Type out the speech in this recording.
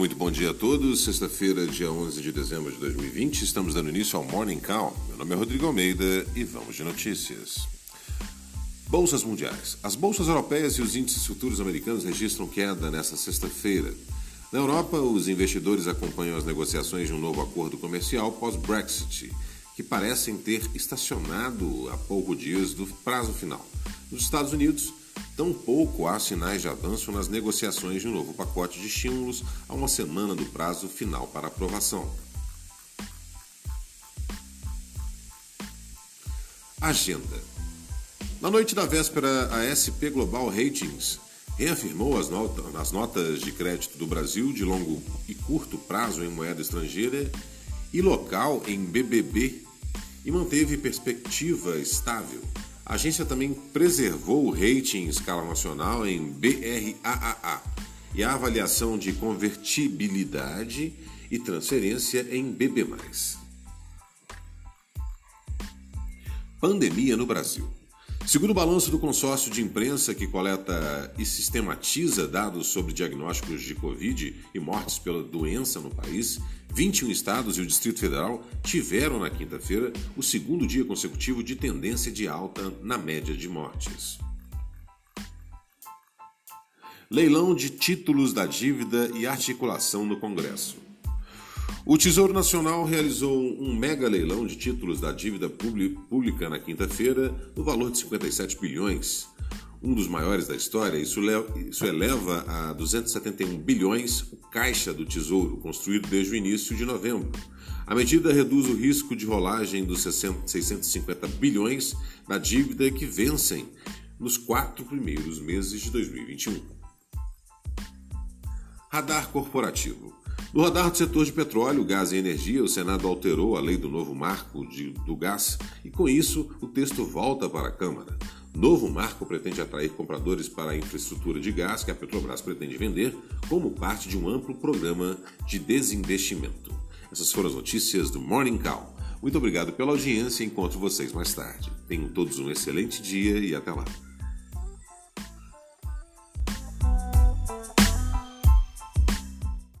Muito bom dia a todos. Sexta-feira, dia 11 de dezembro de 2020, estamos dando início ao Morning Call. Meu nome é Rodrigo Almeida e vamos de notícias. Bolsas mundiais. As bolsas europeias e os índices futuros americanos registram queda nesta sexta-feira. Na Europa, os investidores acompanham as negociações de um novo acordo comercial pós-Brexit, que parecem ter estacionado há poucos dias do prazo final. Nos Estados Unidos, tampouco há sinais de avanço nas negociações de um novo pacote de estímulos a uma semana do prazo final para aprovação. Agenda. Na noite da véspera, a SP Global Ratings reafirmou as, as notas de crédito do Brasil de longo e curto prazo em moeda estrangeira e local em BBB e manteve perspectiva estável. A agência também preservou o rating em escala nacional em BRAAA e a avaliação de convertibilidade e transferência em BB+. Pandemia no Brasil. Segundo o balanço do consórcio de imprensa que coleta e sistematiza dados sobre diagnósticos de Covid e mortes pela doença no país, 21 estados e o Distrito Federal tiveram na quinta-feira o segundo dia consecutivo de tendência de alta na média de mortes. Leilão de títulos da dívida e articulação no Congresso. O Tesouro Nacional realizou um mega leilão de títulos da dívida pública na quinta-feira, no valor de 57 bilhões, um dos maiores da história. Isso, isso eleva a 271 bilhões o caixa do Tesouro, construído desde o início de novembro. A medida reduz o risco de rolagem dos 650 bilhões da dívida que vencem nos quatro primeiros meses de 2021. Radar corporativo. No radar do setor de petróleo, gás e energia, o Senado alterou a lei do novo marco de, do gás e, com isso, o texto volta para a Câmara. Novo marco pretende atrair compradores para a infraestrutura de gás que a Petrobras pretende vender como parte de um amplo programa de desinvestimento. Essas foram as notícias do Morning Call. Muito obrigado pela audiência e encontro vocês mais tarde. Tenham todos um excelente dia e até lá.